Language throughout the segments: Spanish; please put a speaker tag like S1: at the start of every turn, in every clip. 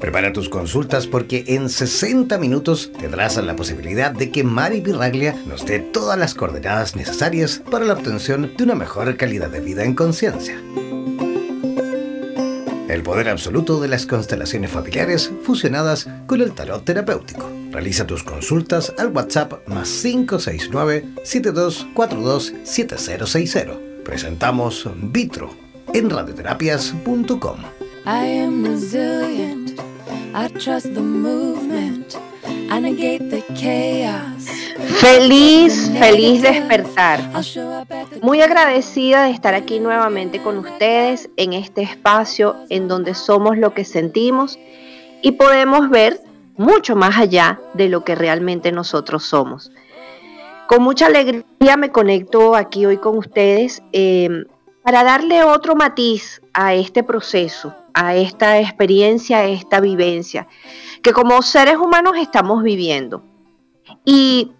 S1: Prepara tus consultas porque en 60 minutos tendrás la posibilidad de que Mari Pirraglia nos dé todas las coordenadas necesarias para la obtención de una mejor calidad de vida en conciencia. El poder absoluto de las constelaciones familiares fusionadas con el tarot terapéutico. Realiza tus consultas al WhatsApp más 569-7242-7060. Presentamos Vitro en radioterapias.com.
S2: Feliz, feliz despertar. Muy agradecida de estar aquí nuevamente con ustedes en este espacio en donde somos lo que sentimos y podemos ver mucho más allá de lo que realmente nosotros somos. Con mucha alegría me conecto aquí hoy con ustedes eh, para darle otro matiz a este proceso, a esta experiencia, a esta vivencia que como seres humanos estamos viviendo. Y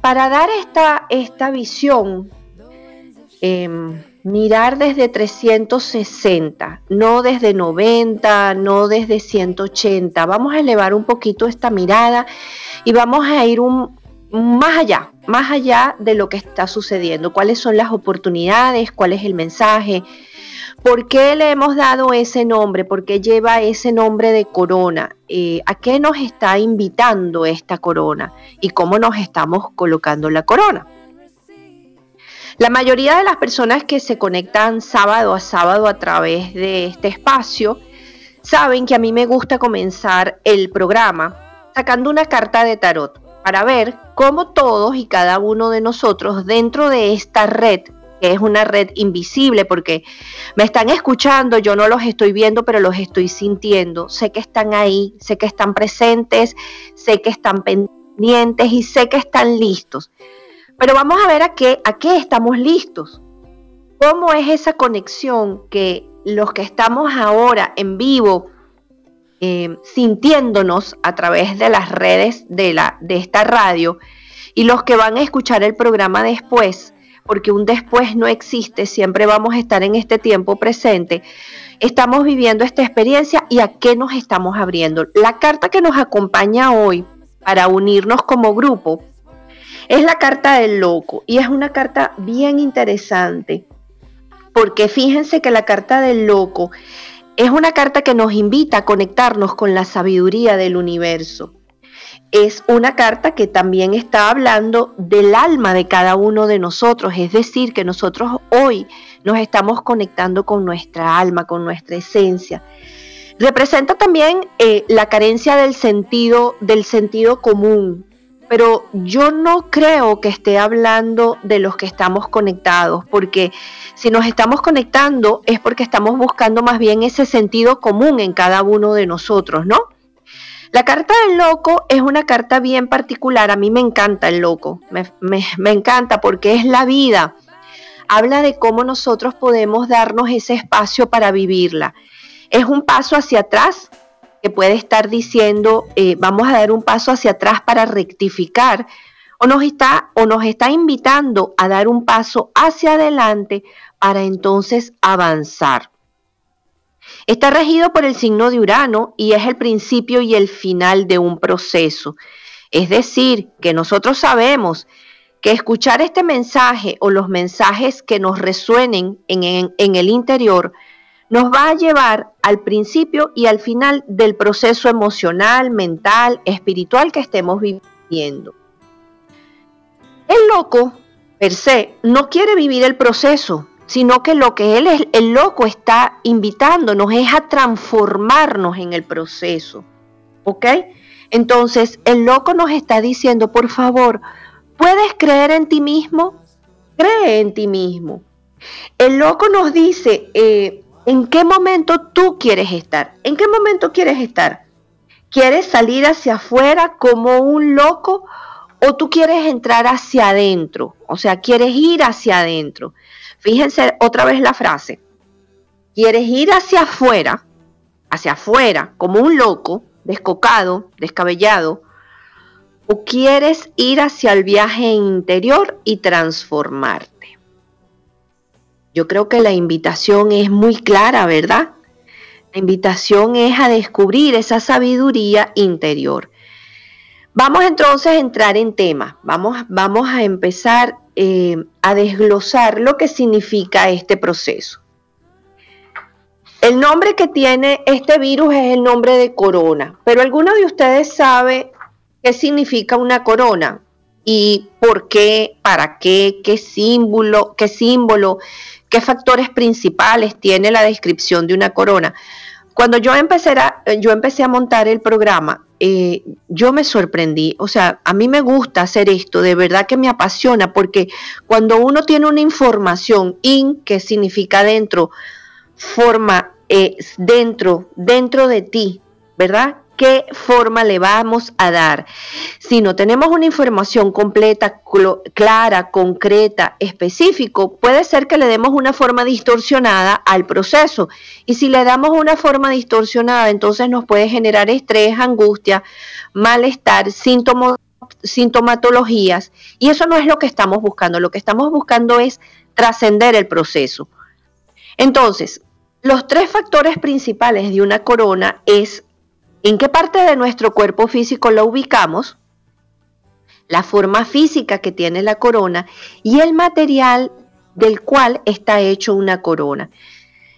S2: para dar esta, esta visión, em, mirar desde 360, no desde 90, no desde 180, vamos a elevar un poquito esta mirada y vamos a ir un, más allá, más allá de lo que está sucediendo, cuáles son las oportunidades, cuál es el mensaje, ¿Por qué le hemos dado ese nombre? ¿Por qué lleva ese nombre de corona? Eh, ¿A qué nos está invitando esta corona? ¿Y cómo nos estamos colocando la corona? La mayoría de las personas que se conectan sábado a sábado a través de este espacio saben que a mí me gusta comenzar el programa sacando una carta de tarot para ver cómo todos y cada uno de nosotros dentro de esta red es una red invisible porque me están escuchando, yo no los estoy viendo, pero los estoy sintiendo. Sé que están ahí, sé que están presentes, sé que están pendientes y sé que están listos. Pero vamos a ver a qué, a qué estamos listos. ¿Cómo es esa conexión que los que estamos ahora en vivo, eh, sintiéndonos a través de las redes de, la, de esta radio y los que van a escuchar el programa después, porque un después no existe, siempre vamos a estar en este tiempo presente. Estamos viviendo esta experiencia y a qué nos estamos abriendo. La carta que nos acompaña hoy para unirnos como grupo es la carta del loco y es una carta bien interesante porque fíjense que la carta del loco es una carta que nos invita a conectarnos con la sabiduría del universo es una carta que también está hablando del alma de cada uno de nosotros, es decir, que nosotros hoy nos estamos conectando con nuestra alma, con nuestra esencia. Representa también eh, la carencia del sentido, del sentido común, pero yo no creo que esté hablando de los que estamos conectados, porque si nos estamos conectando es porque estamos buscando más bien ese sentido común en cada uno de nosotros, ¿no? La carta del loco es una carta bien particular. A mí me encanta el loco. Me, encanta porque es la vida. Habla de cómo nosotros podemos darnos ese espacio para vivirla. Es un paso hacia atrás que puede estar diciendo, eh, vamos a dar un paso hacia atrás para rectificar, o nos, está, o nos está invitando a dar un paso hacia adelante para entonces avanzar. Está regido por el signo de Urano y es el principio y el final de un proceso. Es decir, que nosotros sabemos que escuchar este mensaje o los mensajes que nos resuenen en, el interior nos va a llevar al principio y al final del proceso emocional, mental, espiritual que estemos viviendo. El loco, per se, no quiere vivir el proceso, sino que lo que él es, el loco está invitándonos es a transformarnos en el proceso. ¿Ok? Entonces, el loco nos está diciendo, por favor, ¿puedes creer en ti mismo? Cree en ti mismo. El loco nos dice, eh, ¿En qué momento tú quieres estar? ¿En qué momento quieres estar? ¿Quieres salir hacia afuera como un loco o tú quieres entrar hacia adentro? O sea, quieres ir hacia adentro. Fíjense otra vez la frase. ¿Quieres ir hacia afuera, hacia afuera, como un loco, descocado, descabellado? ¿O quieres ir hacia el viaje interior y transformarte? Yo creo que la invitación es muy clara, ¿verdad? La invitación es a descubrir esa sabiduría interior. Vamos entonces a entrar en tema. Vamos, vamos a empezar eh, a desglosar lo que significa este proceso. El nombre que tiene este virus es el nombre de corona, pero ¿alguno de ustedes sabe qué significa una corona? ¿Y por qué? ¿Para qué? ¿Qué símbolo? ¿Qué símbolo? ¿Qué factores principales tiene la descripción de una corona? Cuando yo empecé a, yo empecé a montar el programa, eh, yo me sorprendí. O sea, a mí me gusta hacer esto, de verdad que me apasiona, porque cuando uno tiene una información in, que significa dentro, forma eh, dentro, dentro de ti, ¿verdad? Qué forma le vamos a dar. Si no tenemos una información completa, clara, concreta, específico, puede ser que le demos una forma distorsionada al proceso. Y si le damos una forma distorsionada, entonces nos puede generar estrés, angustia, malestar, síntomas, sintomatologías. Y eso no es lo que estamos buscando. Lo que estamos buscando es trascender el proceso. Entonces, los tres factores principales de una corona es ¿En qué parte de nuestro cuerpo físico la ubicamos? La forma física que tiene la corona y el material del cual está hecho una corona.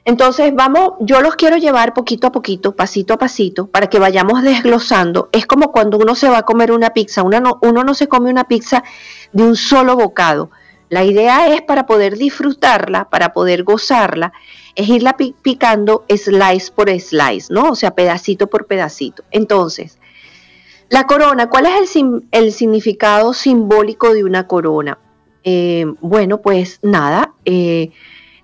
S2: Entonces, vamos, yo los quiero llevar poquito a poquito, pasito a pasito, para que vayamos desglosando. Es como cuando uno se va a comer una pizza, uno no, uno no se come una pizza de un solo bocado. La idea es para poder disfrutarla, para poder gozarla, es irla picando slice por slice, ¿no? O sea, pedacito por pedacito. Entonces, la corona, ¿cuál es el, significado simbólico de una corona? Eh, bueno, pues nada, eh,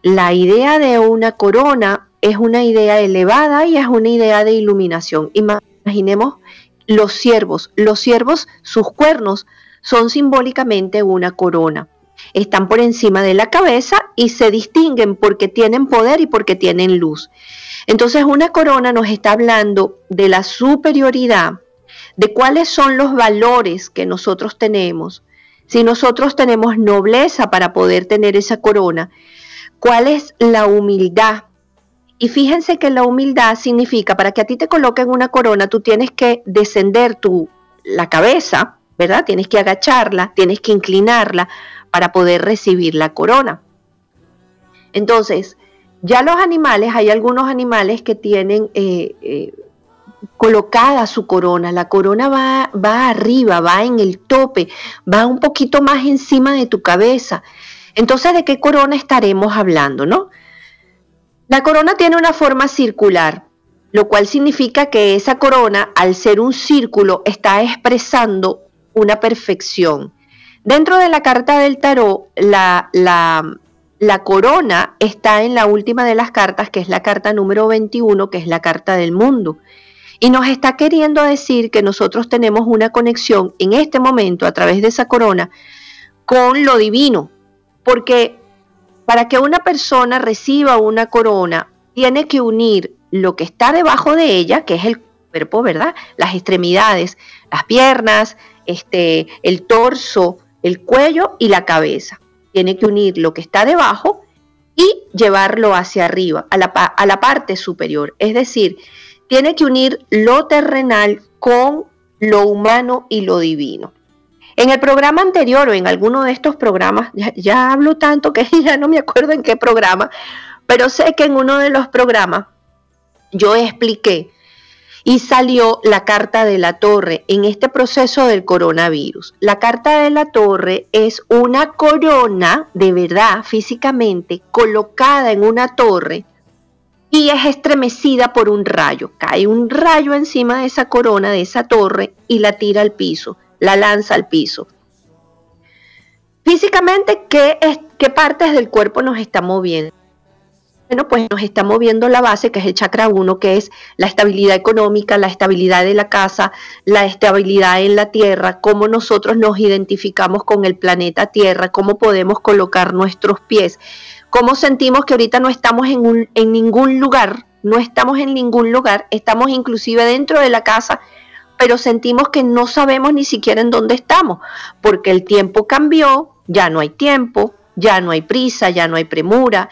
S2: la idea de una corona es una idea elevada y es una idea de iluminación. Imaginemos los ciervos. Los ciervos, sus cuernos son simbólicamente una corona están por encima de la cabeza y se distinguen porque tienen poder y porque tienen luz. Entonces una corona nos está hablando de la superioridad, de cuáles son los valores que nosotros tenemos. Si nosotros tenemos nobleza para poder tener esa corona, cuál es la humildad. Y fíjense que la humildad significa, para que a ti te coloquen una corona, tú tienes que descender tu, la cabeza, ¿verdad? Tienes que agacharla, tienes que inclinarla para poder recibir la corona. Entonces, ya los animales, hay algunos animales que tienen eh, eh, colocada su corona, la corona va, va arriba, va en el tope, va un poquito más encima de tu cabeza. Entonces, ¿de qué corona estaremos hablando, no? La corona tiene una forma circular, lo cual significa que esa corona, al ser un círculo, está expresando una perfección. Dentro de la carta del tarot, la, la, corona está en la última de las cartas, que es la carta número 21, que es la carta del mundo. Y nos está queriendo decir que nosotros tenemos una conexión en este momento a través de esa corona con lo divino. Porque para que una persona reciba una corona, tiene que unir lo que está debajo de ella, que es el cuerpo, ¿verdad? Las extremidades, las piernas, este, el torso, el cuello y la cabeza. Tiene que unir lo que está debajo y llevarlo hacia arriba, a la, a la parte superior. Es decir, tiene que unir lo terrenal con lo humano y lo divino. En el programa anterior o en alguno de estos programas, ya, hablo tanto que ya no me acuerdo en qué programa, Pero sé que en uno de los programas yo expliqué y salió la carta de la torre en este proceso del coronavirus. La carta de la torre es una corona de verdad físicamente colocada en una torre y es estremecida por un rayo. Cae un rayo encima de esa corona, de esa torre, y la tira al piso, la lanza al piso. Físicamente, ¿qué, es, qué partes del cuerpo nos está moviendo? Bueno, pues nos está moviendo la base, que es el chakra 1, que es la estabilidad económica, la estabilidad de la casa, la estabilidad en la tierra, cómo nosotros nos identificamos con el planeta Tierra, cómo podemos colocar nuestros pies cómo sentimos que ahorita no estamos en, en ningún lugar, no estamos en ningún lugar, estamos inclusive dentro de la casa, pero sentimos que no sabemos ni siquiera en dónde estamos, porque el tiempo cambió, ya no hay tiempo, ya no hay prisa, ya no hay premura,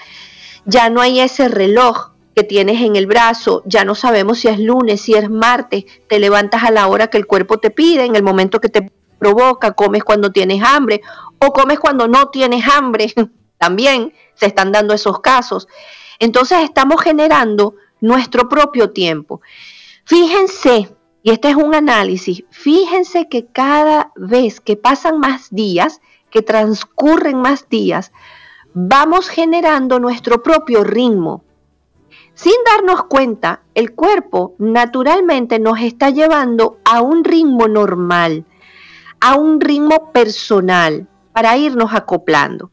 S2: ya no hay ese reloj que tienes en el brazo, ya no sabemos si es lunes, si es martes, te levantas a la hora que el cuerpo te pide, en el momento que te provoca, comes cuando tienes hambre o comes cuando no tienes hambre, también se están dando esos casos. Entonces estamos generando nuestro propio tiempo. Fíjense, y este es un análisis, fíjense que cada vez que pasan más días, que transcurren más días, vamos generando nuestro propio ritmo. Sin darnos cuenta, el cuerpo naturalmente nos está llevando a un ritmo normal, a un ritmo personal, para irnos acoplando.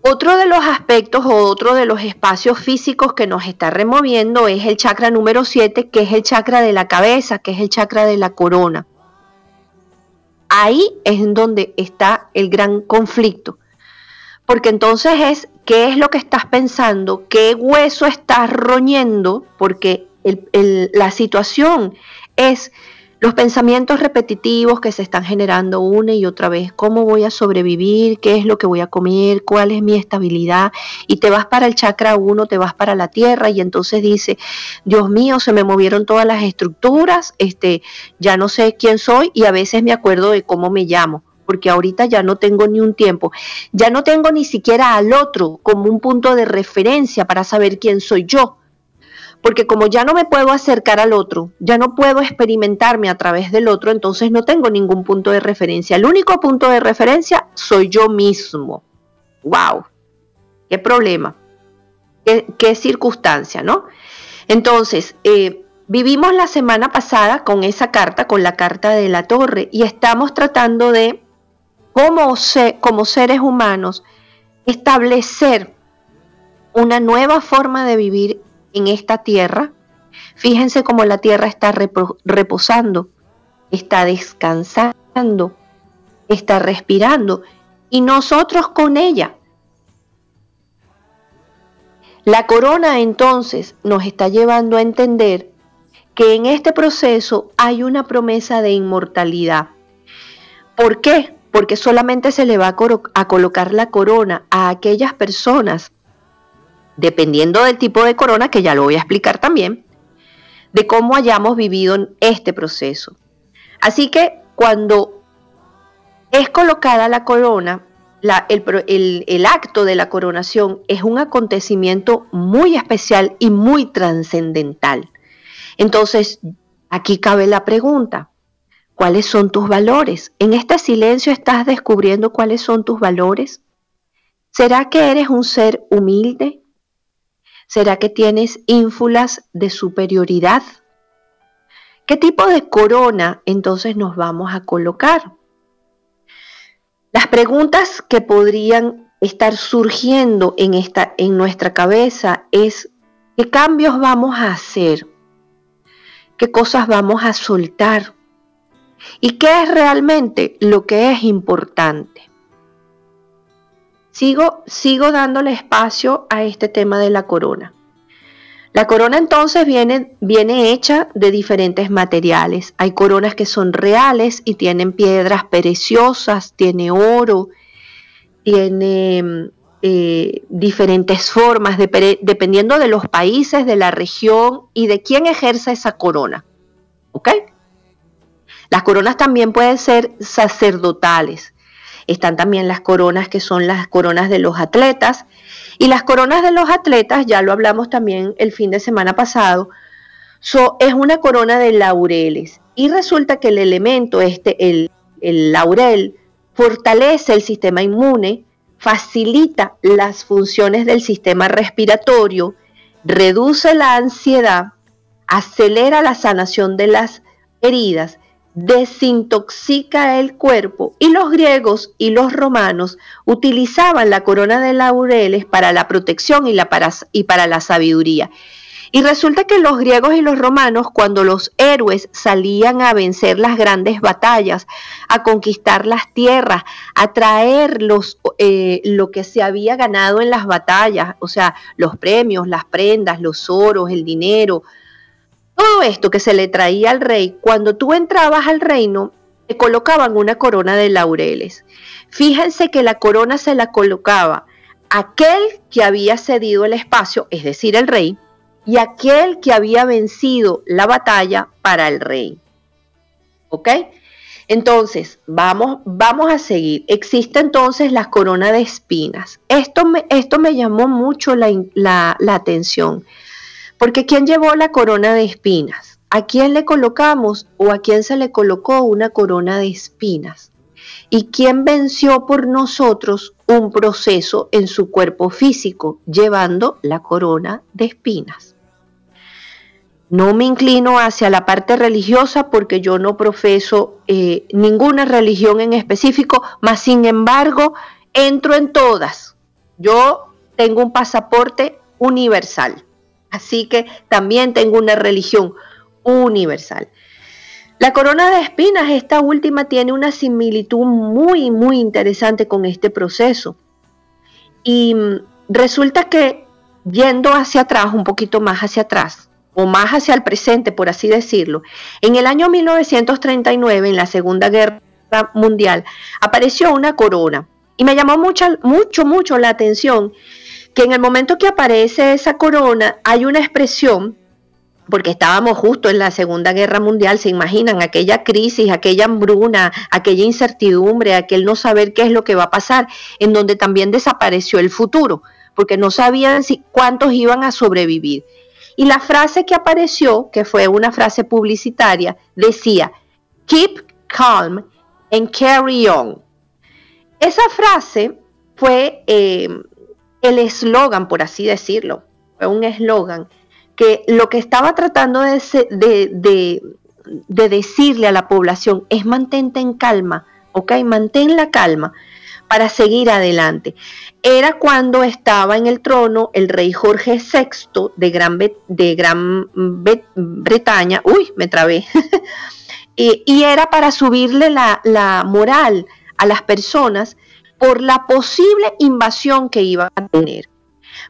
S2: Otro de los aspectos o otro de los espacios físicos que nos está removiendo es el chakra número 7, que es el chakra de la cabeza, que es el chakra de la corona. Ahí es en donde está el gran conflicto. Porque entonces es qué es lo que estás pensando, qué hueso estás roñendo, porque la situación es los pensamientos repetitivos que se están generando una y otra vez, cómo voy a sobrevivir, qué es lo que voy a comer, cuál es mi estabilidad, y te vas para el chakra 1, te vas para la tierra y entonces dice, Dios mío, se me movieron todas las estructuras, este, ya no sé quién soy y a veces me acuerdo de cómo me llamo porque ahorita ya no tengo ni un tiempo, ya no tengo ni siquiera al otro como un punto de referencia para saber quién soy yo porque como ya no me puedo acercar al otro, ya no puedo experimentarme a través del otro, entonces no tengo ningún punto de referencia. El único punto de referencia soy yo mismo. ¡Wow! ¿Qué problema? ¿Qué, circunstancia, no? Entonces, eh, vivimos la semana pasada con esa carta, con la carta de la torre, y estamos tratando de, como, como seres humanos, establecer una nueva forma de vivir en esta tierra. Fíjense cómo la tierra está reposando, está descansando, está respirando y nosotros con ella. La corona entonces nos está llevando a entender que en este proceso hay una promesa de inmortalidad. ¿Por qué? Porque solamente se le va a, colocar la corona a aquellas personas dependiendo del tipo de corona, que ya lo voy a explicar también, de cómo hayamos vivido este proceso. Así que cuando es colocada la corona, el, el acto de la coronación es un acontecimiento muy especial y muy trascendental. Entonces, aquí cabe la pregunta, ¿cuáles son tus valores? En este silencio estás descubriendo cuáles son tus valores. ¿Será que eres un ser humilde, ¿Será que tienes ínfulas de superioridad? ¿Qué tipo de corona entonces nos vamos a colocar? Las preguntas que podrían estar surgiendo en, esta, en nuestra cabeza es qué cambios vamos a hacer, qué cosas vamos a soltar y qué es realmente lo que es importante. Sigo, sigo dándole espacio a este tema de la corona. La corona entonces viene, viene hecha de diferentes materiales. Hay coronas que son reales y tienen piedras preciosas, tiene oro, tiene eh, diferentes formas, dependiendo de los países, de la región y de quién ejerza esa corona. ¿Ok? Las coronas también pueden ser sacerdotales están también las coronas que son las coronas de los atletas. Y las coronas de los atletas, ya lo hablamos también el fin de semana pasado, es una corona de laureles. Y resulta que el elemento, este, el, el laurel, fortalece el sistema inmune, facilita las funciones del sistema respiratorio, reduce la ansiedad, acelera la sanación de las heridas, desintoxica el cuerpo y los griegos y los romanos utilizaban la corona de laureles para la protección y, la para, y para la sabiduría. Y resulta que los griegos y los romanos, cuando los héroes salían a vencer las grandes batallas, a conquistar las tierras, a traer los, eh, lo que se había ganado en las batallas, o sea, los premios, las prendas, los oros, el dinero, todo esto que se le traía al rey, cuando tú entrabas al reino, te colocaban una corona de laureles. Fíjense que la corona se la colocaba aquel que había cedido el espacio, es decir, el rey, y aquel que había vencido la batalla para el rey. ¿Ok? Entonces, vamos, vamos a seguir. Existe entonces la corona de espinas. Esto me, esto me llamó mucho la, la atención, porque ¿quién llevó la corona de espinas? ¿A quién le colocamos o a quién se le colocó una corona de espinas? ¿Y quién venció por nosotros un proceso en su cuerpo físico llevando la corona de espinas? No me inclino hacia la parte religiosa porque yo no profeso eh, ninguna religión en específico, mas sin embargo entro en todas. Yo tengo un pasaporte universal, así que también tengo una religión universal. La corona de espinas, esta última, tiene una similitud muy, muy interesante con este proceso. Y mm, resulta que yendo hacia atrás, un poquito más hacia atrás, o más hacia el presente, por así decirlo, en el año 1939, en la Segunda Guerra Mundial, apareció una corona. Y me llamó mucho, mucho, mucho la atención que en el momento que aparece esa corona hay una expresión, porque estábamos justo en la Segunda Guerra Mundial, se imaginan aquella crisis, aquella hambruna, aquella incertidumbre, aquel no saber qué es lo que va a pasar, en donde también desapareció el futuro, porque no sabían si cuántos iban a sobrevivir. Y la frase que apareció, que fue una frase publicitaria, decía, Keep calm and carry on. Esa frase fue eh, el eslogan, por así decirlo, fue un eslogan que lo que estaba tratando de, de, de, decirle a la población es mantente en calma, ¿ok? Mantén la calma para seguir adelante. Era cuando estaba en el trono el rey Jorge VI de Gran, de Gran Bretaña, uy, me trabé, y, era para subirle la, la moral a las personas por la posible invasión que iban a tener.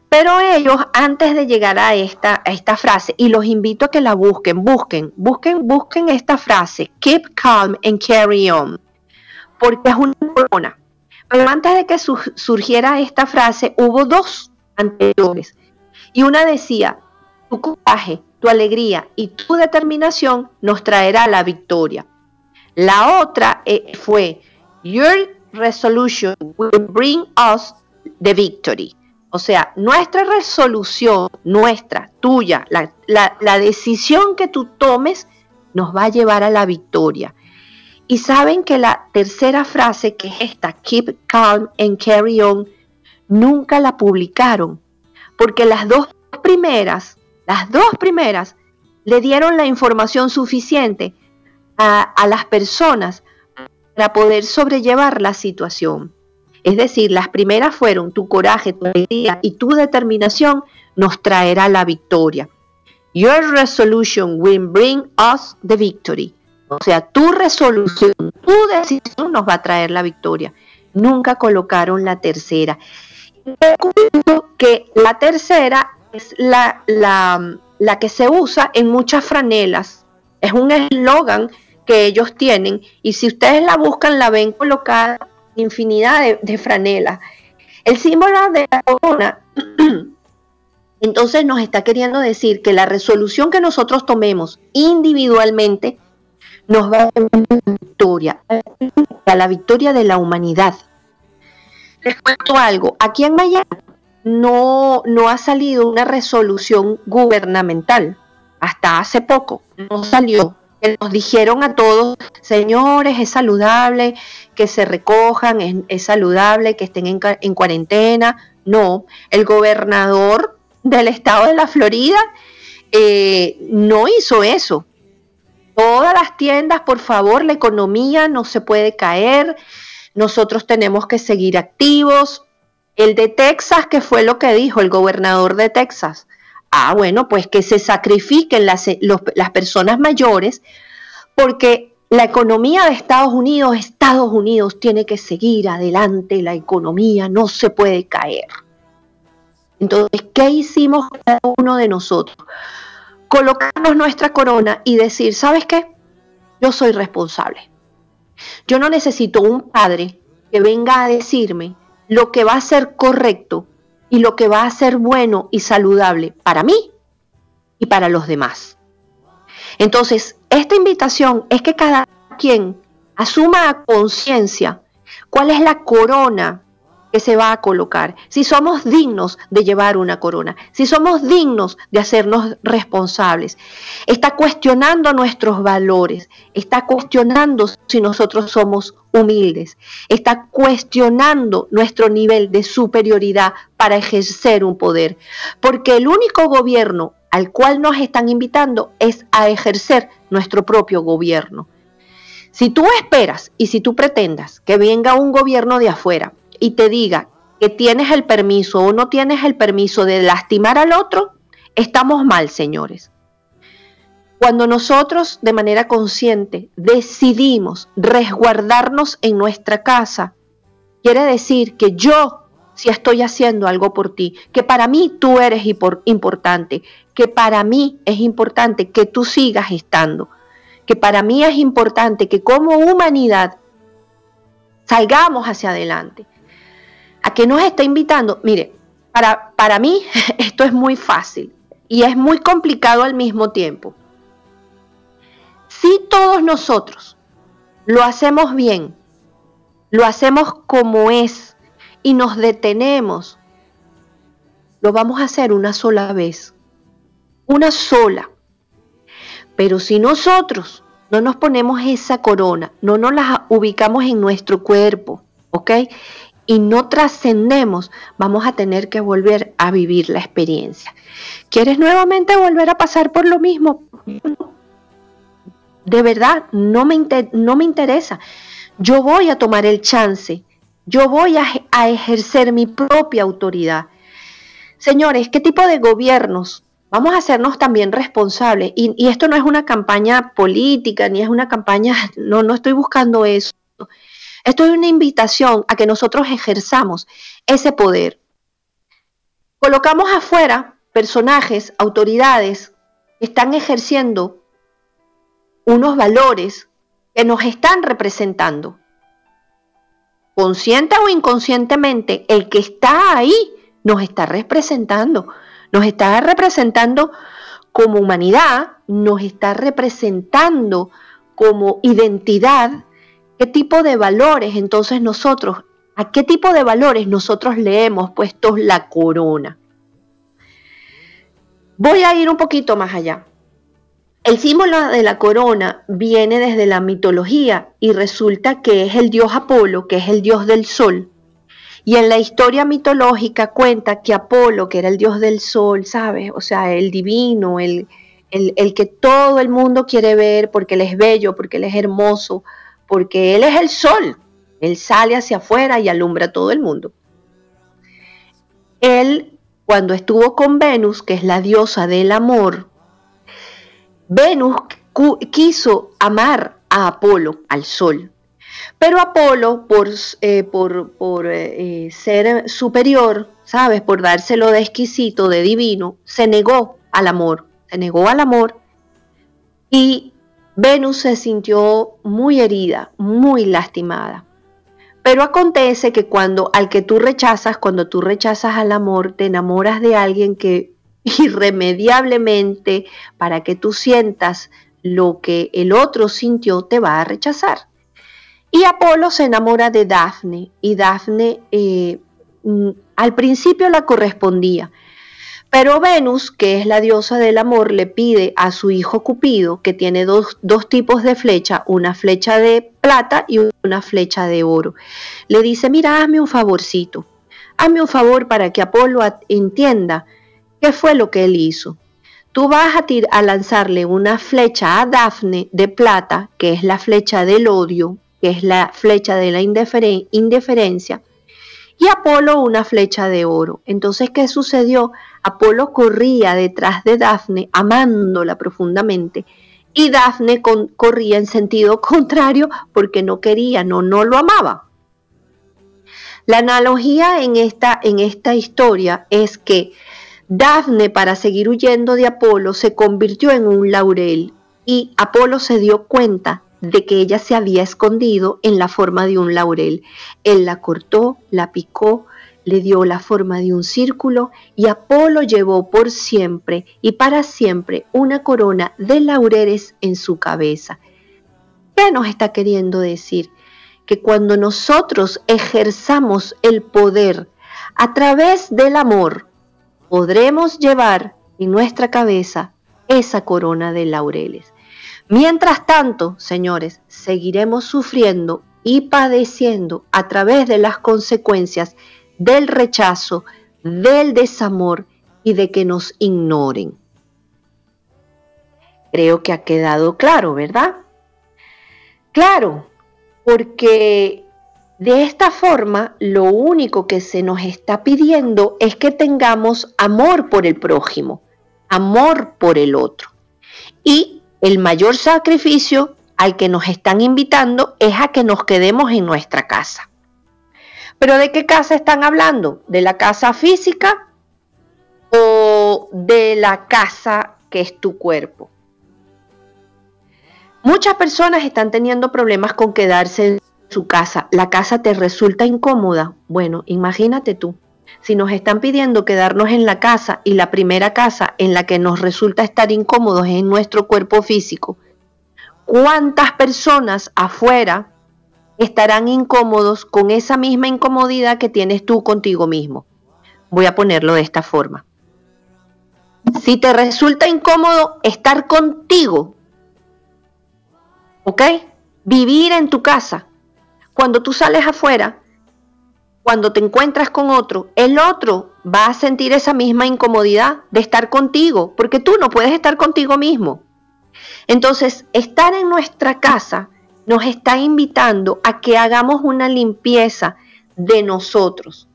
S2: Pero ellos, antes de llegar a esta, a esta frase, y los invito a que la busquen, busquen, busquen, busquen esta frase, keep calm and carry on, porque es una corona, pero antes de que surgiera esta frase, hubo dos anteriores. Y una decía, tu coraje, tu alegría y tu determinación nos traerá la victoria. La otra eh, fue, Your resolution will bring us the victory. O sea, nuestra resolución, nuestra, tuya, la, la decisión que tú tomes nos va a llevar a la victoria. Y saben que la tercera frase, que es esta, keep calm and carry on, nunca la publicaron, porque las dos primeras, las dos primeras, le dieron la información suficiente a, las personas para poder sobrellevar la situación. Es decir, las primeras fueron tu coraje, tu alegría y tu determinación nos traerá la victoria. Your resolution will bring us the victory. O sea, tu resolución, tu decisión nos va a traer la victoria. Nunca colocaron la tercera. que la tercera es la, la, que se usa en muchas franelas. Es un eslogan que ellos tienen. Y si ustedes la buscan la ven colocada en infinidad de, de franelas. El símbolo de la corona entonces nos está queriendo decir que la resolución que nosotros tomemos individualmente nos va a dar la victoria, a la victoria de la humanidad, Les cuento algo, aquí en Miami no, no ha salido una resolución gubernamental, hasta hace poco, no salió. Nos dijeron a todos, señores, es saludable que se recojan, es, saludable que estén en, en cuarentena. No, el gobernador del estado de la Florida eh, no hizo eso. Todas las tiendas, por favor, la economía no se puede caer, nosotros tenemos que seguir activos. El de Texas, que fue lo que dijo el gobernador de Texas, ah, bueno, pues que se sacrifiquen las, las personas mayores porque la economía de Estados Unidos, Estados Unidos tiene que seguir adelante, la economía no se puede caer. Entonces, ¿qué hicimos cada uno de nosotros? Colocarnos nuestra corona y decir, ¿sabes qué? Yo soy responsable. Yo no necesito un padre que venga a decirme lo que va a ser correcto y lo que va a ser bueno y saludable para mí y para los demás. Entonces, esta invitación es que cada quien asuma a conciencia cuál es la corona que se va a colocar, si somos dignos de llevar una corona, si somos dignos de hacernos responsables. Está cuestionando nuestros valores, está cuestionando si nosotros somos humildes, está cuestionando nuestro nivel de superioridad para ejercer un poder, porque el único gobierno al cual nos están invitando es a ejercer nuestro propio gobierno. Si tú esperas y si tú pretendas que venga un gobierno de afuera y te diga que tienes el permiso o no tienes el permiso de lastimar al otro, estamos mal, señores. Cuando nosotros de manera consciente decidimos resguardarnos en nuestra casa, quiere decir que yo si estoy haciendo algo por ti, que para mí tú eres importante, que para mí es importante que tú sigas estando, que para mí es importante que como humanidad salgamos hacia adelante a que nos está invitando, mire, para, para mí esto es muy fácil y es muy complicado al mismo tiempo. Si todos nosotros lo hacemos bien, lo hacemos como es y nos detenemos, lo vamos a hacer una sola vez, una sola. Pero si nosotros no nos ponemos esa corona, no nos la ubicamos en nuestro cuerpo, ¿ok? Y no trascendemos, vamos a tener que volver a vivir la experiencia. ¿Quieres nuevamente volver a pasar por lo mismo? De verdad, no me, interesa. Yo voy a tomar el chance. Yo voy a, ejercer mi propia autoridad. Señores, ¿qué tipo de gobiernos vamos a hacernos también responsables. Y, y, esto no es una campaña política, ni es una campaña, no, no estoy buscando eso. Esto es una invitación a que nosotros ejerzamos ese poder. Colocamos afuera personajes, autoridades que están ejerciendo unos valores que nos están representando. Consciente o inconscientemente, el que está ahí nos está representando. Nos está representando como humanidad, nos está representando como identidad ¿Qué tipo de valores entonces nosotros, a qué tipo de valores nosotros le hemos puesto la corona? Voy a ir un poquito más allá. El símbolo de la corona viene desde la mitología y resulta que es el dios Apolo, que es el dios del sol. Y en la historia mitológica cuenta que Apolo, que era el dios del sol, ¿sabes? O sea, el divino, el, el, el que todo el mundo quiere ver porque él es bello, porque él es hermoso, porque Él es el sol, Él sale hacia afuera y alumbra a todo el mundo. Él, cuando estuvo con Venus, que es la diosa del amor, Venus quiso amar a Apolo, al sol. Pero Apolo, por, eh, por, eh, ser superior, ¿sabes? Por dárselo de exquisito, de divino, se negó al amor, se negó al amor y Venus se sintió muy herida, muy lastimada. Pero acontece que cuando al que tú rechazas, cuando tú rechazas al amor, te enamoras de alguien que irremediablemente, para que tú sientas lo que el otro sintió, te va a rechazar. Y Apolo se enamora de Dafne y Dafne eh, mm, al principio la correspondía, pero Venus, que es la diosa del amor, le pide a su hijo Cupido, que tiene dos, dos, tipos de flecha, una flecha de plata y una flecha de oro. Le dice, mira, hazme un favorcito, hazme un favor para que Apolo entienda qué fue lo que él hizo. Tú vas a, a lanzarle una flecha a Dafne de plata, que es la flecha del odio, que es la flecha de la indiferencia, y Apolo una flecha de oro. Entonces, ¿qué sucedió? Apolo corría detrás de Dafne, amándola profundamente, y Dafne corría en sentido contrario porque no quería, no, no lo amaba. La analogía en esta, en esta historia es que Dafne, para seguir huyendo de Apolo, se convirtió en un laurel y Apolo se dio cuenta de que ella se había escondido en la forma de un laurel. Él la cortó, la picó, le dio la forma de un círculo y Apolo llevó por siempre y para siempre una corona de laureles en su cabeza. ¿Qué nos está queriendo decir? Que cuando nosotros ejerzamos el poder a través del amor, podremos llevar en nuestra cabeza esa corona de laureles. Mientras tanto, señores, seguiremos sufriendo y padeciendo a través de las consecuencias del rechazo, del desamor y de que nos ignoren. Creo que ha quedado claro, ¿verdad? Claro, porque de esta forma lo único que se nos está pidiendo es que tengamos amor por el prójimo, amor por el otro. Y el mayor sacrificio al que nos están invitando es a que nos quedemos en nuestra casa. ¿Pero de qué casa están hablando? ¿De la casa física o de la casa que es tu cuerpo? Muchas personas están teniendo problemas con quedarse en su casa. La casa te resulta incómoda. Bueno, imagínate tú si nos están pidiendo quedarnos en la casa y la primera casa en la que nos resulta estar incómodos es en nuestro cuerpo físico, ¿cuántas personas afuera estarán incómodos con esa misma incomodidad que tienes tú contigo mismo? Voy a ponerlo de esta forma. Si te resulta incómodo estar contigo, ¿ok? Vivir en tu casa. Cuando tú sales afuera, cuando te encuentras con otro, el otro va a sentir esa misma incomodidad de estar contigo, porque tú no puedes estar contigo mismo. Entonces, estar en nuestra casa nos está invitando a que hagamos una limpieza de nosotros,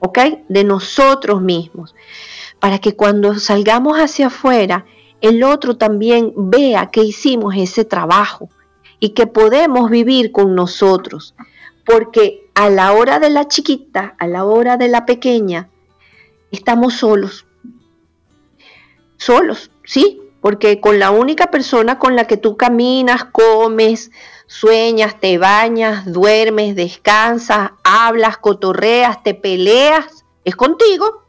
S2: ¿ok? De nosotros mismos, para que cuando salgamos hacia afuera, el otro también vea que hicimos ese trabajo y que podemos vivir con nosotros, porque a la hora de la chiquita, a la hora de la pequeña, estamos solos. Solos, sí, porque con la única persona con la que tú caminas, comes, sueñas, te bañas, duermes, descansas, hablas, cotorreas, te peleas, es contigo.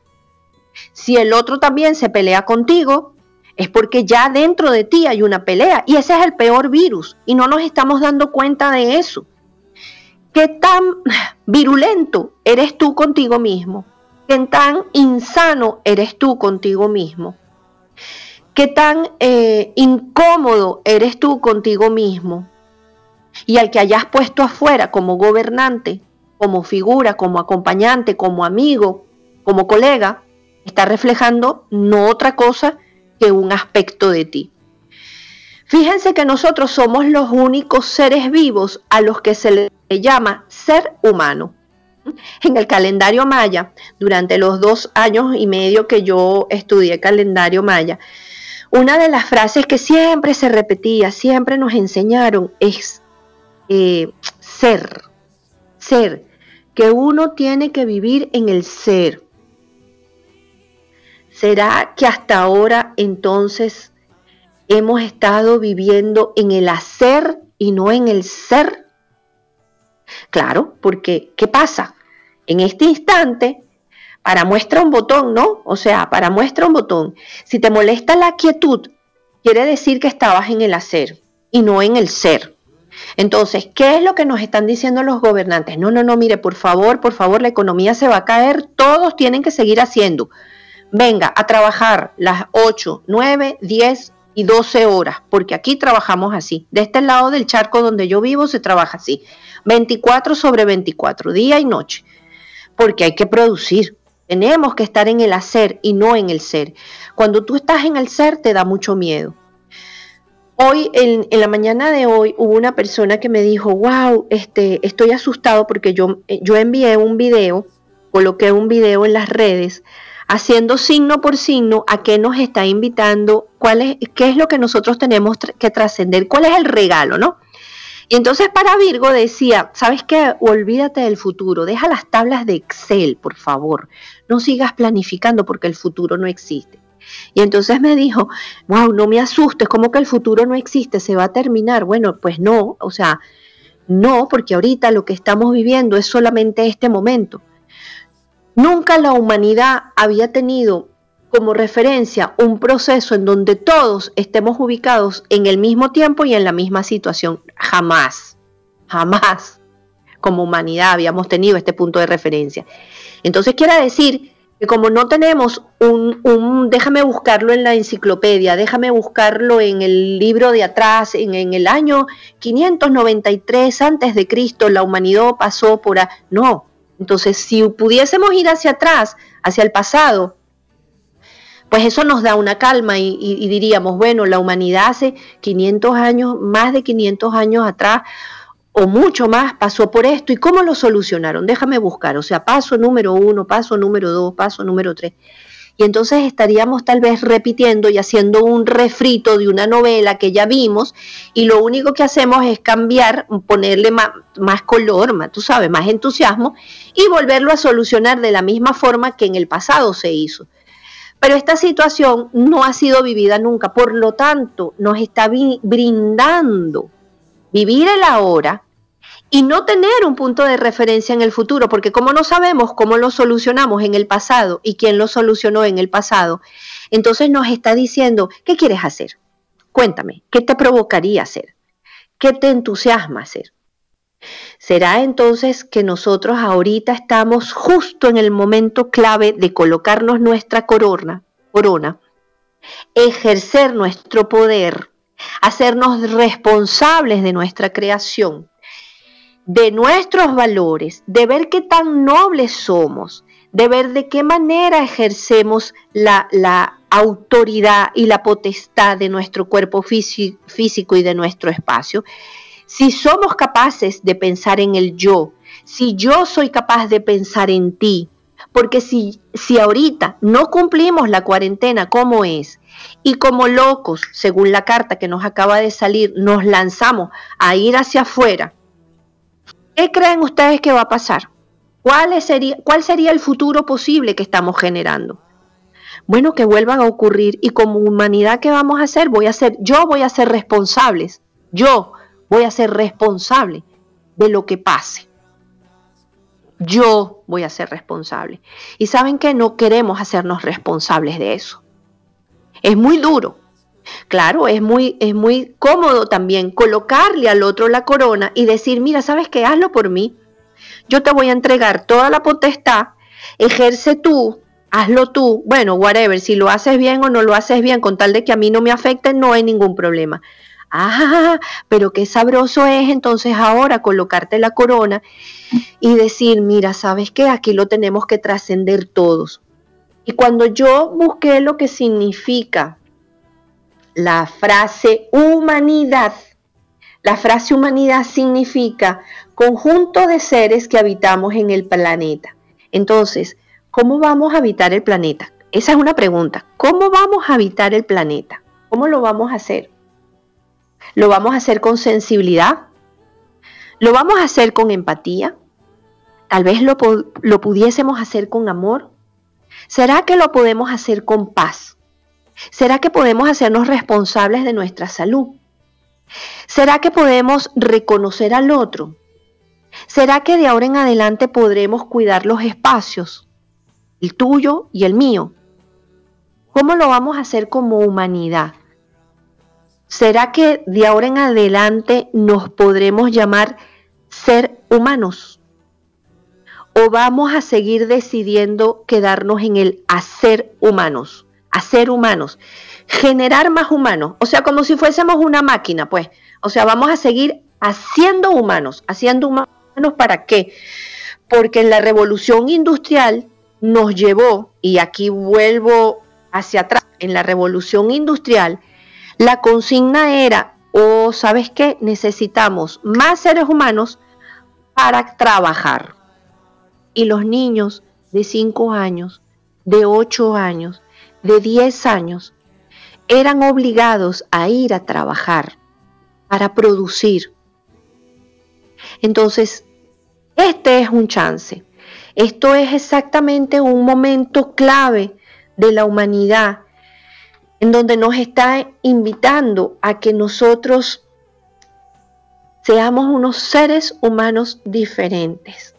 S2: Si el otro también se pelea contigo, es porque ya dentro de ti hay una pelea y ese es el peor virus y no nos estamos dando cuenta de eso. ¿Qué tan virulento eres tú contigo mismo? ¿Qué tan insano eres tú contigo mismo? ¿Qué tan eh, incómodo eres tú contigo mismo? Y al que hayas puesto afuera como gobernante, como figura, como acompañante, como amigo, como colega, está reflejando no otra cosa que un aspecto de ti. Fíjense que nosotros somos los únicos seres vivos a los que se le llama ser humano. En el calendario maya, durante los dos años y medio que yo estudié calendario maya, una de las frases que siempre se repetía, siempre nos enseñaron es eh, ser, ser, que uno tiene que vivir en el ser. ¿Será que hasta ahora entonces hemos estado viviendo en el hacer y no en el ser. Claro, porque ¿qué pasa? En este instante, para muestra un botón, ¿no? O sea, para muestra un botón. Si te molesta la quietud, quiere decir que estabas en el hacer y no en el ser. Entonces, ¿qué es lo que nos están diciendo los gobernantes? No, no, no, mire, por favor, por favor, la economía se va a caer, todos tienen que seguir haciendo. Venga, a trabajar las 8, 9, 10 y 12 horas, porque aquí trabajamos así. De este lado del charco donde yo vivo se trabaja así. 24 sobre 24, día y noche, porque hay que producir. Tenemos que estar en el hacer y no en el ser. Cuando tú estás en el ser te da mucho miedo. Hoy, en, la mañana de hoy, hubo una persona que me dijo, wow, este, estoy asustado porque yo, eh, yo envié un video, coloqué un video en las redes, haciendo signo por signo a qué nos está invitando, cuál es, qué es lo que nosotros tenemos que trascender, cuál es el regalo, ¿no? Y entonces para Virgo decía, ¿sabes qué? Olvídate del futuro, deja las tablas de Excel, por favor. No sigas planificando porque el futuro no existe. Y entonces me dijo, wow, no me asustes, como que el futuro no existe, se va a terminar. Bueno, pues no, o sea, no, porque ahorita lo que estamos viviendo es solamente este momento. Nunca la humanidad había tenido como referencia un proceso en donde todos estemos ubicados en el mismo tiempo y en la misma situación. Jamás, jamás como humanidad habíamos tenido este punto de referencia. Entonces quiere decir que como no tenemos un, déjame buscarlo en la enciclopedia, déjame buscarlo en el libro de atrás, en, el año 593 antes de Cristo, la humanidad pasó por... No, entonces si pudiésemos ir hacia atrás, hacia el pasado, pues eso nos da una calma y, y diríamos, bueno, la humanidad hace 500 años, más de 500 años atrás, o mucho más pasó por esto y cómo lo solucionaron. Déjame buscar, o sea, paso número uno, paso número dos, paso número tres. Y entonces estaríamos tal vez repitiendo y haciendo un refrito de una novela que ya vimos y lo único que hacemos es cambiar, ponerle más, color, más, tú sabes, más entusiasmo y volverlo a solucionar de la misma forma que en el pasado se hizo. Pero esta situación no ha sido vivida nunca, por lo tanto nos está brindando vivir el ahora y no tener un punto de referencia en el futuro, porque como no sabemos cómo lo solucionamos en el pasado y quién lo solucionó en el pasado, entonces nos está diciendo, ¿qué quieres hacer? Cuéntame, ¿qué te provocaría hacer? ¿Qué te entusiasma hacer? ¿Será entonces que nosotros ahorita estamos justo en el momento clave de colocarnos nuestra corona, corona, ejercer nuestro poder, hacernos responsables de nuestra creación, de nuestros valores, de ver qué tan nobles somos, de ver de qué manera ejercemos la, autoridad y la potestad de nuestro cuerpo físico y de nuestro espacio. Si somos capaces de pensar en el yo, si yo soy capaz de pensar en ti, porque si, si ahorita no cumplimos la cuarentena como es, y como locos, según la carta que nos acaba de salir, nos lanzamos a ir hacia afuera, ¿Qué creen ustedes que va a pasar? ¿Cuál sería, ¿Cuál sería el futuro posible que estamos generando? Bueno, que vuelvan a ocurrir y como humanidad, ¿qué vamos a hacer? Voy a ser, yo voy a ser responsables, yo voy a ser responsable de lo que pase. Yo voy a ser responsable. Y saben que no queremos hacernos responsables de eso. Es muy duro, Claro, es muy, es muy cómodo también colocarle al otro la corona y decir, mira, ¿sabes qué? Hazlo por mí. Yo te voy a entregar toda la potestad, ejerce tú, hazlo tú. Bueno, whatever, si lo haces bien o no lo haces bien, con tal de que a mí no me afecte, no hay ningún problema. Ah, pero qué sabroso es entonces ahora colocarte la corona y decir, mira, ¿sabes qué? Aquí lo tenemos que trascender todos. Y cuando yo busqué lo que significa la frase humanidad. La frase humanidad significa conjunto de seres que habitamos en el planeta. Entonces, ¿cómo vamos a habitar el planeta? Esa es una pregunta. ¿Cómo vamos a habitar el planeta? ¿Cómo lo vamos a hacer? ¿Lo vamos a hacer con sensibilidad? ¿Lo vamos a hacer con empatía? Tal vez lo, lo pudiésemos hacer con amor. ¿Será que lo podemos hacer con paz? ¿Será que podemos hacernos responsables de nuestra salud? ¿Será que podemos reconocer al otro? ¿Será que de ahora en adelante podremos cuidar los espacios, el tuyo y el mío? ¿Cómo lo vamos a hacer como humanidad? ¿Será que de ahora en adelante nos podremos llamar ser humanos? ¿O vamos a seguir decidiendo quedarnos en el hacer humanos? Hacer humanos. Generar más humanos. O sea, como si fuésemos una máquina, pues. O sea, vamos a seguir haciendo humanos. ¿Haciendo humanos para qué? Porque en la revolución industrial nos llevó, y aquí vuelvo hacia atrás, en la revolución industrial, la consigna era, o oh, sabes qué, necesitamos más seres humanos para trabajar. Y los niños de 5 años, de 8 años, de 10 años, eran obligados a ir a trabajar para producir. Entonces, este es un chance. Esto es exactamente un momento clave de la humanidad en donde nos está invitando a que nosotros seamos unos seres humanos diferentes.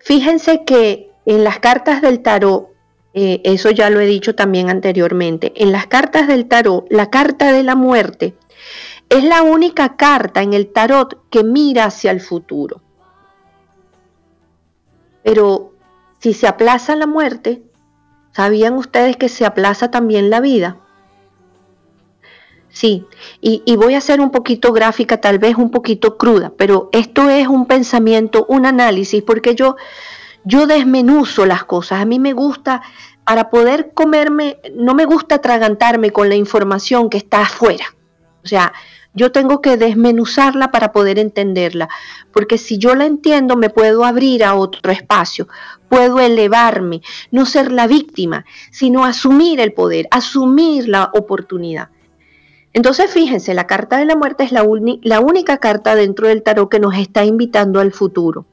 S2: Fíjense que en las cartas del tarot, eh, eso ya lo he dicho también anteriormente, en las cartas del tarot, la carta de la muerte es la única carta en el tarot que mira hacia el futuro. Pero si se aplaza la muerte, ¿Sabían ustedes que se aplaza también la vida? Sí, y, voy a ser un poquito gráfica, tal vez un poquito cruda, pero esto es un pensamiento, un análisis, porque yo, yo desmenuzo las cosas. A mí me gusta, para poder comerme, no me gusta atragantarme con la información que está afuera. O sea, yo tengo que desmenuzarla para poder entenderla, porque si yo la entiendo me puedo abrir a otro espacio, puedo elevarme, no ser la víctima, sino asumir el poder, asumir la oportunidad. Entonces fíjense, la carta de la muerte es la, la única carta dentro del tarot que nos está invitando al futuro.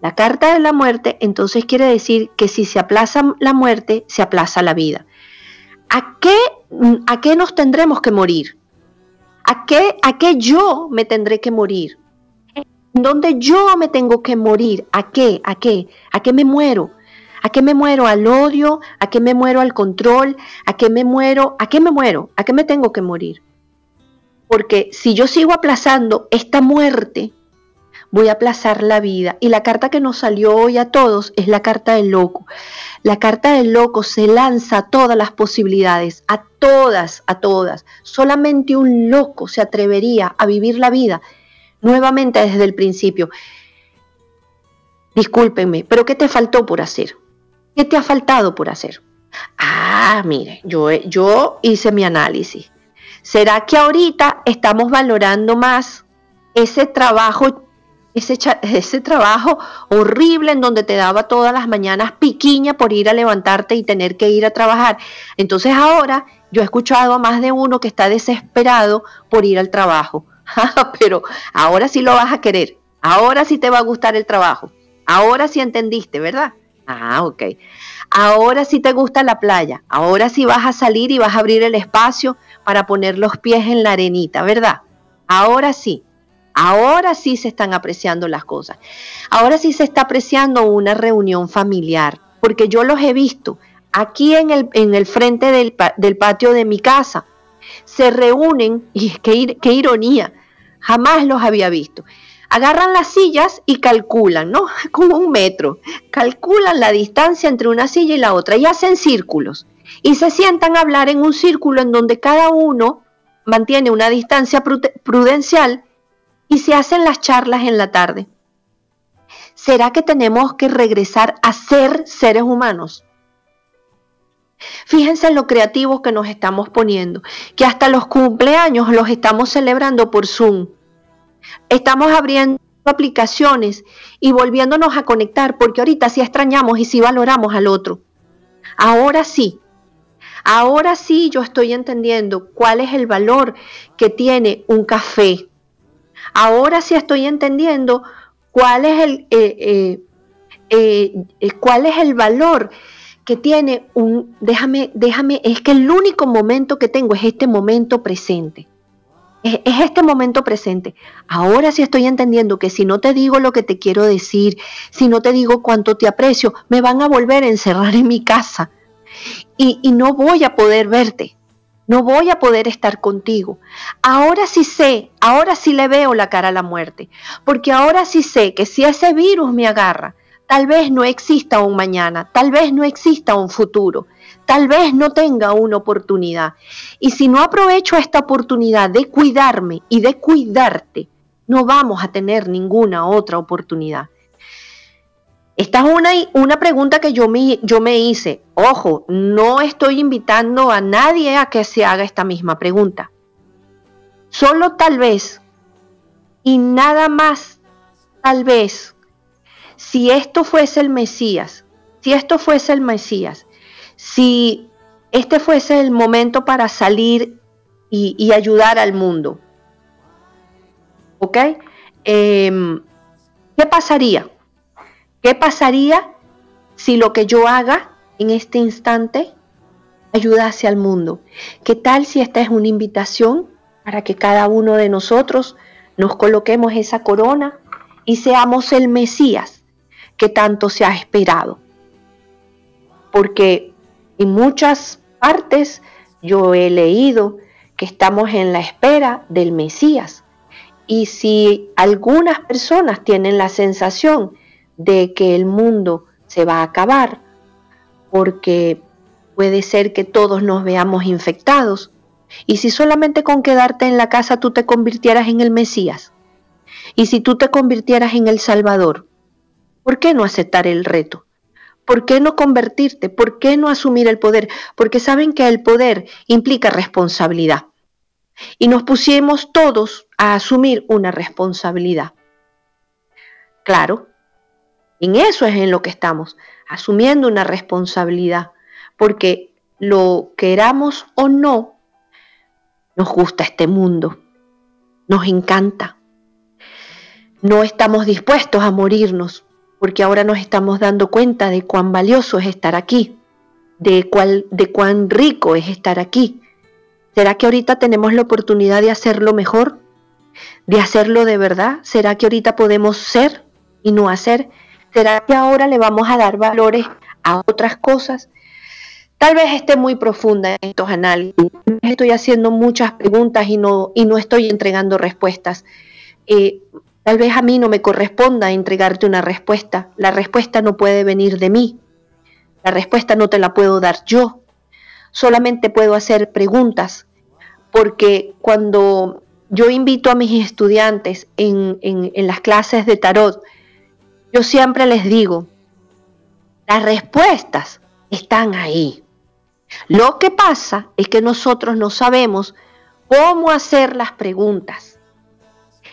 S2: La carta de la muerte entonces quiere decir que si se aplaza la muerte, se aplaza la vida. ¿A qué, a qué nos tendremos que morir? ¿A qué, ¿A qué yo me tendré que morir? ¿En dónde yo me tengo que morir? ¿A qué? ¿A qué? ¿A qué me muero? ¿A qué me muero? ¿Al odio? ¿A qué me muero al control? ¿A qué me muero? ¿A qué me muero? ¿A qué me tengo que morir? Porque si yo sigo aplazando esta muerte, voy a aplazar la vida. Y la carta que nos salió hoy a todos es la carta del loco. La carta del loco se lanza a todas las posibilidades, a todas, a todas. Solamente un loco se atrevería a vivir la vida nuevamente desde el principio. Discúlpenme, pero ¿qué te faltó por hacer? ¿Qué te ha faltado por hacer? Ah, mire, yo, yo hice mi análisis. ¿Será que ahorita estamos valorando más ese trabajo ese, trabajo horrible en donde te daba todas las mañanas piquiña por ir a levantarte y tener que ir a trabajar. Entonces ahora yo he escuchado a más de uno que está desesperado por ir al trabajo. Pero ahora sí lo vas a querer. Ahora sí te va a gustar el trabajo. Ahora sí entendiste, ¿verdad? Ah, ok. Ahora sí te gusta la playa. Ahora sí vas a salir y vas a abrir el espacio para poner los pies en la arenita, ¿verdad? Ahora sí. Ahora sí se están apreciando las cosas. Ahora sí se está apreciando una reunión familiar, porque yo los he visto aquí en el, en el frente del, patio de mi casa. Se reúnen, y qué, qué ironía, jamás los había visto. Agarran las sillas y calculan, ¿no? Como un metro. Calculan la distancia entre una silla y la otra y hacen círculos. Y se sientan a hablar en un círculo en donde cada uno mantiene una distancia prudencial y se hacen las charlas en la tarde. ¿Será que tenemos que regresar a ser seres humanos? Fíjense en lo creativos que nos estamos poniendo, que hasta los cumpleaños los estamos celebrando por Zoom. Estamos abriendo aplicaciones y volviéndonos a conectar, porque ahorita sí extrañamos y sí valoramos al otro. Ahora sí, ahora sí yo estoy entendiendo cuál es el valor que tiene un café, Ahora sí estoy entendiendo cuál es el, eh, eh, eh, cuál es el valor que tiene un, déjame, déjame, es que el único momento que tengo es este momento presente. Es, es, este momento presente. Ahora sí estoy entendiendo que si no te digo lo que te quiero decir, si no te digo cuánto te aprecio, me van a volver a encerrar en mi casa y no voy a poder verte. No voy a poder estar contigo. Ahora sí sé, ahora sí le veo la cara a la muerte, porque ahora sí sé que si ese virus me agarra, tal vez no exista un mañana, tal vez no exista un futuro, tal vez no tenga una oportunidad. Y si no aprovecho esta oportunidad de cuidarme y de cuidarte, no vamos a tener ninguna otra oportunidad. Esta es una, una pregunta que yo me, yo me hice. Ojo, no estoy invitando a nadie a que se haga esta misma pregunta. Solo tal vez, y nada más tal vez, si esto fuese el Mesías, si esto fuese el Mesías, si este fuese el momento para salir y, ayudar al mundo, ¿ok? Em, ¿Qué pasaría? ¿Qué pasaría si lo que yo haga en este instante ayudase al mundo? ¿Qué tal si esta es una invitación para que cada uno de nosotros nos coloquemos esa corona y seamos el Mesías que tanto se ha esperado? Porque en muchas partes yo he leído que estamos en la espera del Mesías. Y si algunas personas tienen la sensación de que el mundo se va a acabar, porque puede ser que todos nos veamos infectados. Y si solamente con quedarte en la casa tú te convirtieras en el Mesías, y si tú te convirtieras en el Salvador, ¿por qué no aceptar el reto? ¿Por qué no convertirte? ¿Por qué no asumir el poder? Porque saben que el poder implica responsabilidad. Y nos pusimos todos a asumir una responsabilidad. Claro, en eso es en lo que estamos, asumiendo una responsabilidad, porque lo queramos o no, nos gusta este mundo, nos encanta. No estamos dispuestos a morirnos, porque ahora nos estamos dando cuenta de cuán valioso es estar aquí, de, cuál, de cuán rico es estar aquí. ¿Será que ahorita tenemos la oportunidad de hacerlo mejor? ¿De hacerlo de verdad? ¿Será que ahorita podemos ser y no hacer? ¿Será que ahora le vamos a dar valores a otras cosas? Tal vez esté muy profunda en estos análisis. Estoy haciendo muchas preguntas y no, y no estoy entregando respuestas. Eh, tal vez a mí no me corresponda entregarte una respuesta. La respuesta no puede venir de mí. La respuesta no te la puedo dar yo. Solamente puedo hacer preguntas. Porque cuando yo invito a mis estudiantes en, en las clases de tarot, yo siempre les digo, las respuestas están ahí. Lo que pasa es que nosotros no sabemos cómo hacer las preguntas.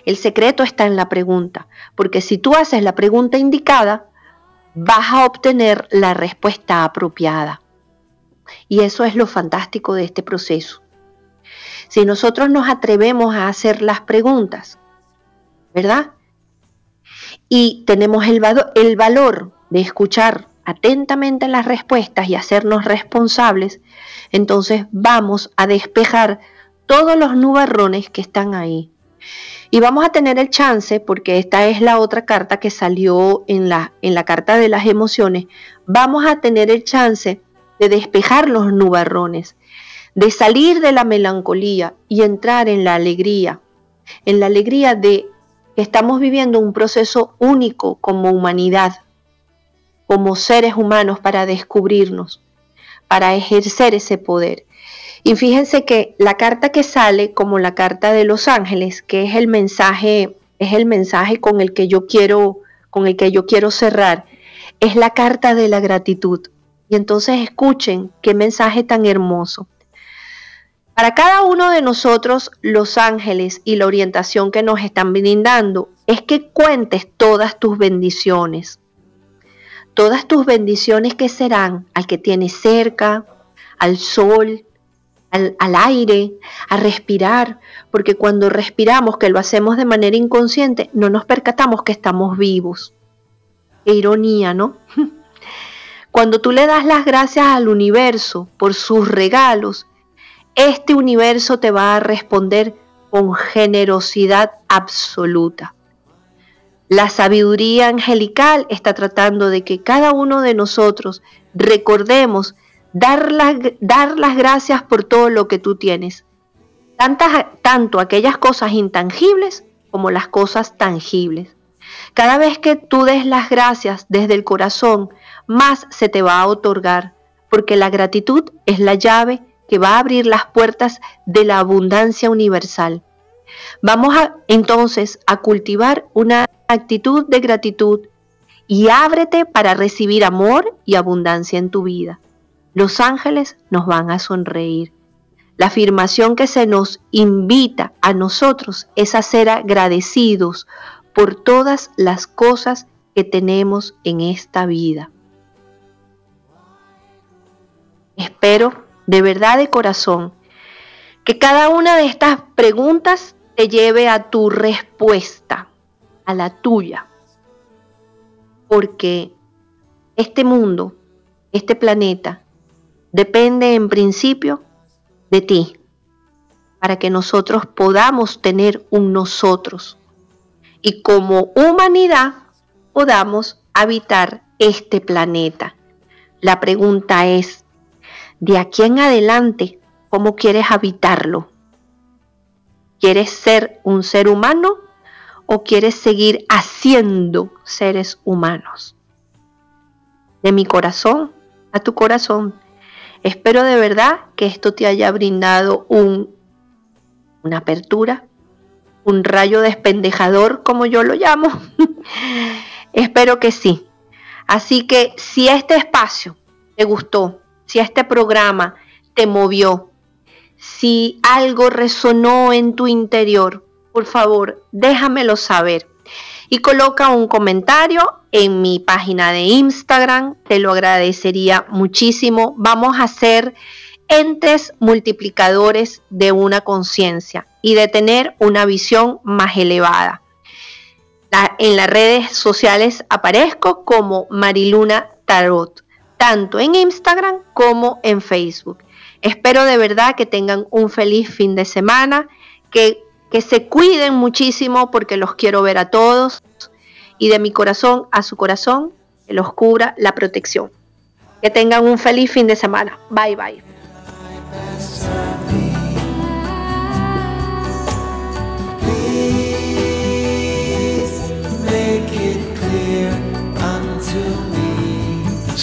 S2: El secreto está en la pregunta, porque si tú haces la pregunta indicada, vas a obtener la respuesta apropiada. Y eso es lo fantástico de este proceso. Si nosotros nos atrevemos a hacer las preguntas, ¿verdad? Y tenemos el, el valor de escuchar atentamente las respuestas y hacernos responsables, entonces vamos a despejar todos los nubarrones que están ahí. Y vamos a tener el chance, porque esta es la otra carta que salió en la, en la carta de las emociones, vamos a tener el chance de despejar los nubarrones, de salir de la melancolía y entrar en la alegría, en la alegría de estamos viviendo un proceso único como humanidad, como seres humanos para descubrirnos, para ejercer ese poder. Y fíjense que la carta que sale como la carta de los ángeles, que es el mensaje, es el mensaje con el que yo quiero, con el que yo quiero cerrar, es la carta de la gratitud. Y entonces escuchen qué mensaje tan hermoso. Para cada uno de nosotros, los ángeles y la orientación que nos están brindando es que cuentes todas tus bendiciones. Todas tus bendiciones que serán al que tienes cerca, al sol, al, aire, a respirar, porque cuando respiramos, que lo hacemos de manera inconsciente, no nos percatamos que estamos vivos. Qué ironía, ¿no? Cuando tú le das las gracias al universo por sus regalos, este universo te va a responder con generosidad absoluta. La sabiduría angelical está tratando de que cada uno de nosotros recordemos dar las, dar las gracias por todo lo que tú tienes. Tantas, tanto aquellas cosas intangibles como las cosas tangibles. Cada vez que tú des las gracias desde el corazón, más se te va a otorgar, porque la gratitud es la llave que va a abrir las puertas de la abundancia universal. Vamos a, entonces a cultivar una actitud de gratitud y ábrete para recibir amor y abundancia en tu vida. Los ángeles nos van a sonreír. La afirmación que se nos invita a nosotros es a ser agradecidos por todas las cosas que tenemos en esta vida. Espero de verdad de corazón que cada una de estas preguntas te lleve a tu respuesta, a la tuya. Porque este mundo, este planeta, depende en principio de ti, para que nosotros podamos tener un nosotros y como humanidad podamos habitar este planeta. La pregunta es, de aquí en adelante, ¿cómo quieres habitarlo? ¿Quieres ser un ser humano o quieres seguir haciendo seres humanos? De mi corazón a tu corazón, espero de verdad que esto te haya brindado un, una apertura, un rayo despendejador, como yo lo llamo. espero que sí. Así que si este espacio te gustó, si este programa te movió, si algo resonó en tu interior, por favor, déjamelo saber. Y coloca un comentario en mi página de Instagram, te lo agradecería muchísimo. Vamos a ser entes multiplicadores de una conciencia y de tener una visión más elevada. en las redes sociales aparezco como Mariluna Tarot tanto en Instagram como en Facebook. Espero de verdad que tengan un feliz fin de semana, que, que se cuiden muchísimo porque los quiero ver a todos y de mi corazón a su corazón, que los cubra la protección. Que tengan un feliz fin de semana. Bye bye.